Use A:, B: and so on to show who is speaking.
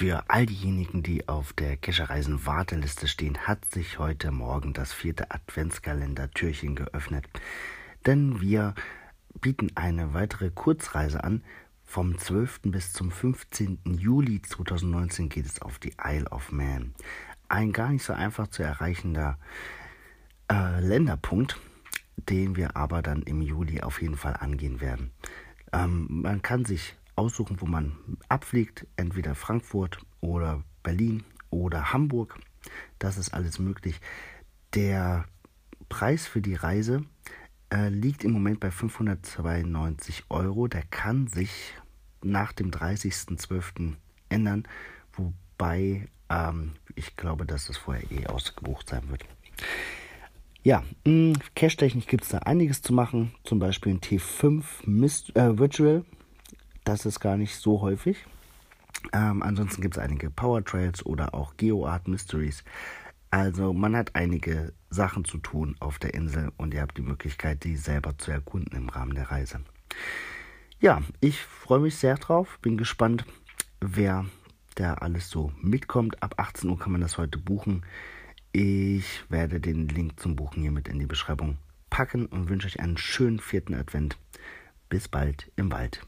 A: Für all diejenigen, die auf der Kescherreisen Warteliste stehen, hat sich heute Morgen das vierte Adventskalender-Türchen geöffnet. Denn wir bieten eine weitere Kurzreise an. Vom 12. bis zum 15. Juli 2019 geht es auf die Isle of Man. Ein gar nicht so einfach zu erreichender äh, Länderpunkt, den wir aber dann im Juli auf jeden Fall angehen werden. Ähm, man kann sich aussuchen, wo man abfliegt, entweder Frankfurt oder Berlin oder Hamburg. Das ist alles möglich. Der Preis für die Reise äh, liegt im Moment bei 592 Euro. Der kann sich nach dem 30.12. ändern, wobei ähm, ich glaube, dass das vorher eh ausgebucht sein wird. Ja, hm, Cache-technisch gibt es da einiges zu machen, zum Beispiel ein T5 Mist, äh, Virtual. Das ist gar nicht so häufig. Ähm, ansonsten gibt es einige Power Trails oder auch GeoArt Mysteries. Also man hat einige Sachen zu tun auf der Insel und ihr habt die Möglichkeit, die selber zu erkunden im Rahmen der Reise. Ja, ich freue mich sehr drauf, bin gespannt, wer da alles so mitkommt. Ab 18 Uhr kann man das heute buchen. Ich werde den Link zum Buchen hier mit in die Beschreibung packen und wünsche euch einen schönen vierten Advent. Bis bald im Wald.